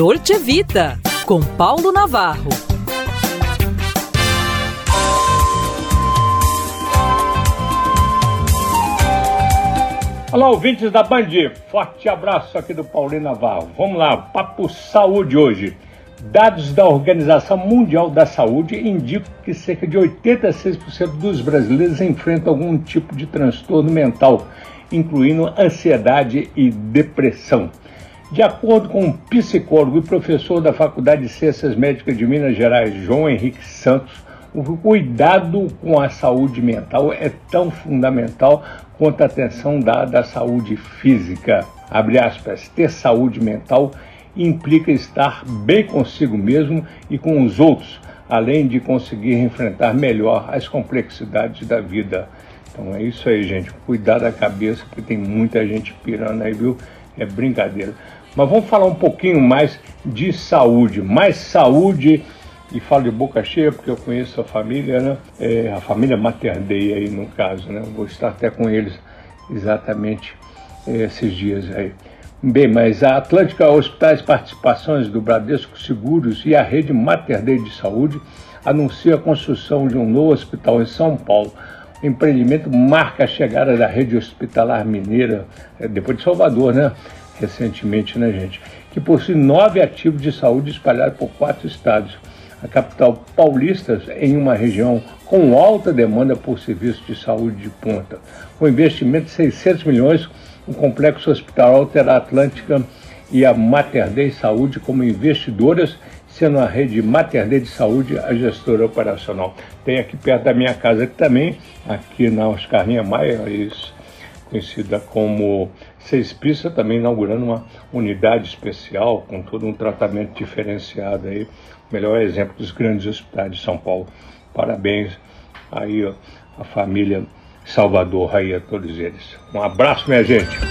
Dolce Vita, com Paulo Navarro. Olá, ouvintes da Band. Forte abraço aqui do Paulinho Navarro. Vamos lá, papo saúde hoje. Dados da Organização Mundial da Saúde indicam que cerca de 86% dos brasileiros enfrentam algum tipo de transtorno mental, incluindo ansiedade e depressão. De acordo com um psicólogo e professor da Faculdade de Ciências Médicas de Minas Gerais, João Henrique Santos, o cuidado com a saúde mental é tão fundamental quanto a atenção dada à saúde física. Aspas, ter saúde mental implica estar bem consigo mesmo e com os outros, além de conseguir enfrentar melhor as complexidades da vida. Então é isso aí, gente. Cuidar da cabeça, porque tem muita gente pirando aí, viu? É brincadeira. Mas vamos falar um pouquinho mais de saúde. Mais saúde, e falo de boca cheia porque eu conheço a família, né? É, a família Materdei aí no caso, né? Vou estar até com eles exatamente é, esses dias aí. Bem, mas a Atlântica Hospitais Participações do Bradesco Seguros e a Rede Mater Dei de Saúde anuncia a construção de um novo hospital em São Paulo. Empreendimento marca a chegada da rede hospitalar mineira, é, depois de Salvador, né? Recentemente, né, gente? Que possui nove ativos de saúde espalhados por quatro estados. A capital paulista em uma região com alta demanda por serviços de saúde de ponta. Com investimento de 600 milhões, o complexo hospitalar terá a Atlântica e a Mater Dei Saúde como investidoras, sendo a rede Mater Dei de Saúde a gestora operacional. Tem aqui perto da minha casa também, aqui na Oscar Maia, conhecida como Seis Pistas, também inaugurando uma unidade especial com todo um tratamento diferenciado aí, melhor exemplo dos grandes hospitais de São Paulo. Parabéns aí ó, a família Salvador aí a todos eles. Um abraço, minha gente.